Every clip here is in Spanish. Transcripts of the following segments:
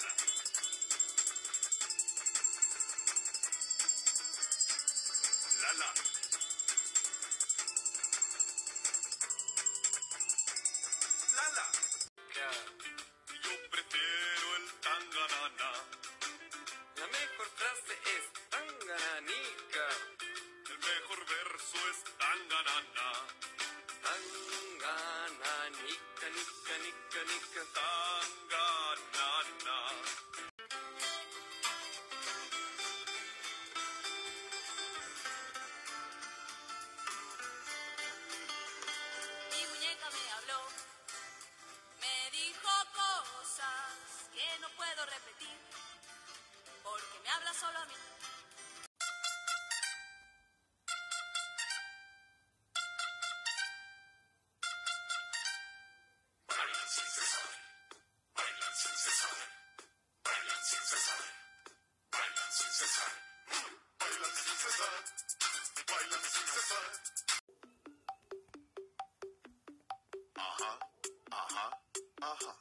nada. Lala. Lala. Yeah. Yo prefiero el tanganana. La mejor frase es tangananica. El mejor verso es tanganana. Tangananica, nica, nica, nica, nica. Sin cesar. Bailan sin cesar. Bailan sin cesar. Ajá, ajá, ajá.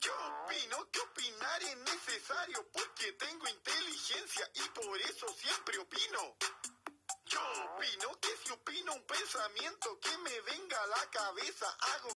Yo opino que opinar es necesario porque tengo inteligencia y por eso siempre opino. Yo opino que si opino un pensamiento que me venga a la cabeza, hago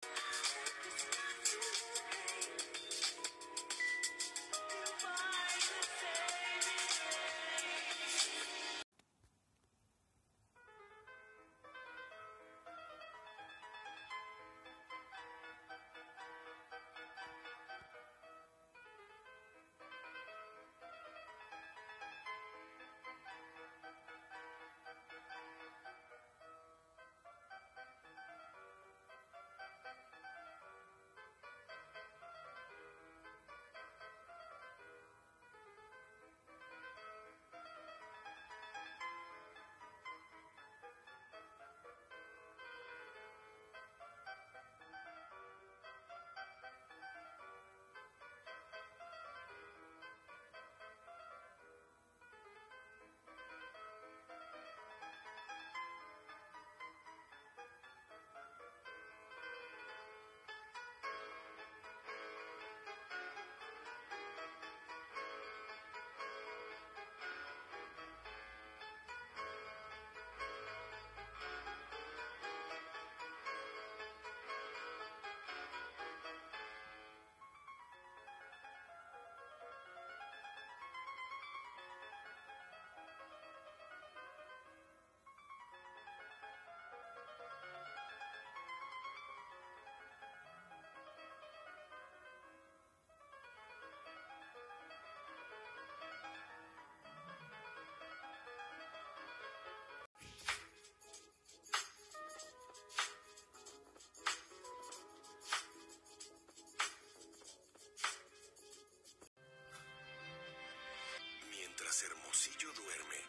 Hermosillo duerme,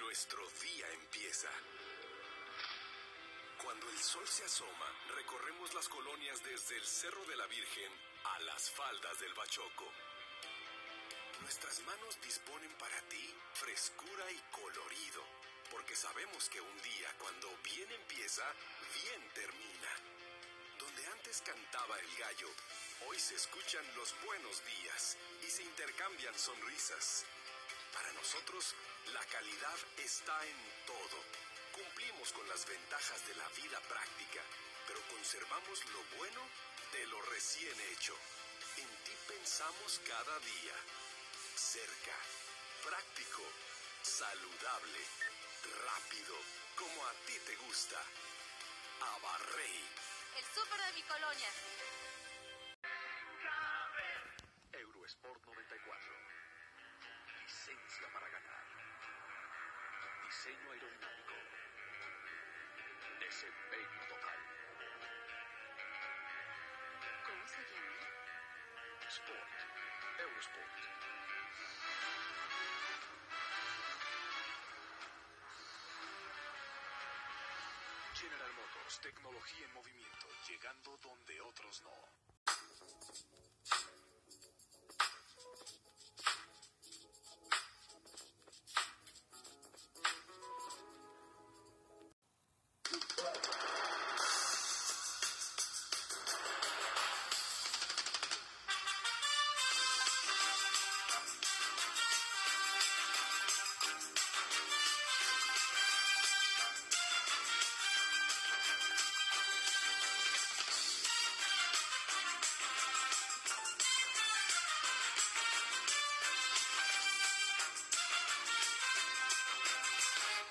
nuestro día empieza. Cuando el sol se asoma, recorremos las colonias desde el Cerro de la Virgen a las faldas del Bachoco. Nuestras manos disponen para ti frescura y colorido, porque sabemos que un día, cuando bien empieza, bien termina. Donde antes cantaba el gallo, hoy se escuchan los buenos días y se intercambian sonrisas. Para nosotros, la calidad está en todo. Cumplimos con las ventajas de la vida práctica, pero conservamos lo bueno de lo recién hecho. En ti pensamos cada día. Cerca, práctico, saludable, rápido, como a ti te gusta. Abarrey. El súper de mi colonia. Eurosport 94. Licencia para ganar. Diseño aerodinámico. Desempeño total. ¿Cómo se llama? Sport. Eurosport. General Motors, tecnología en movimiento, llegando donde otros no.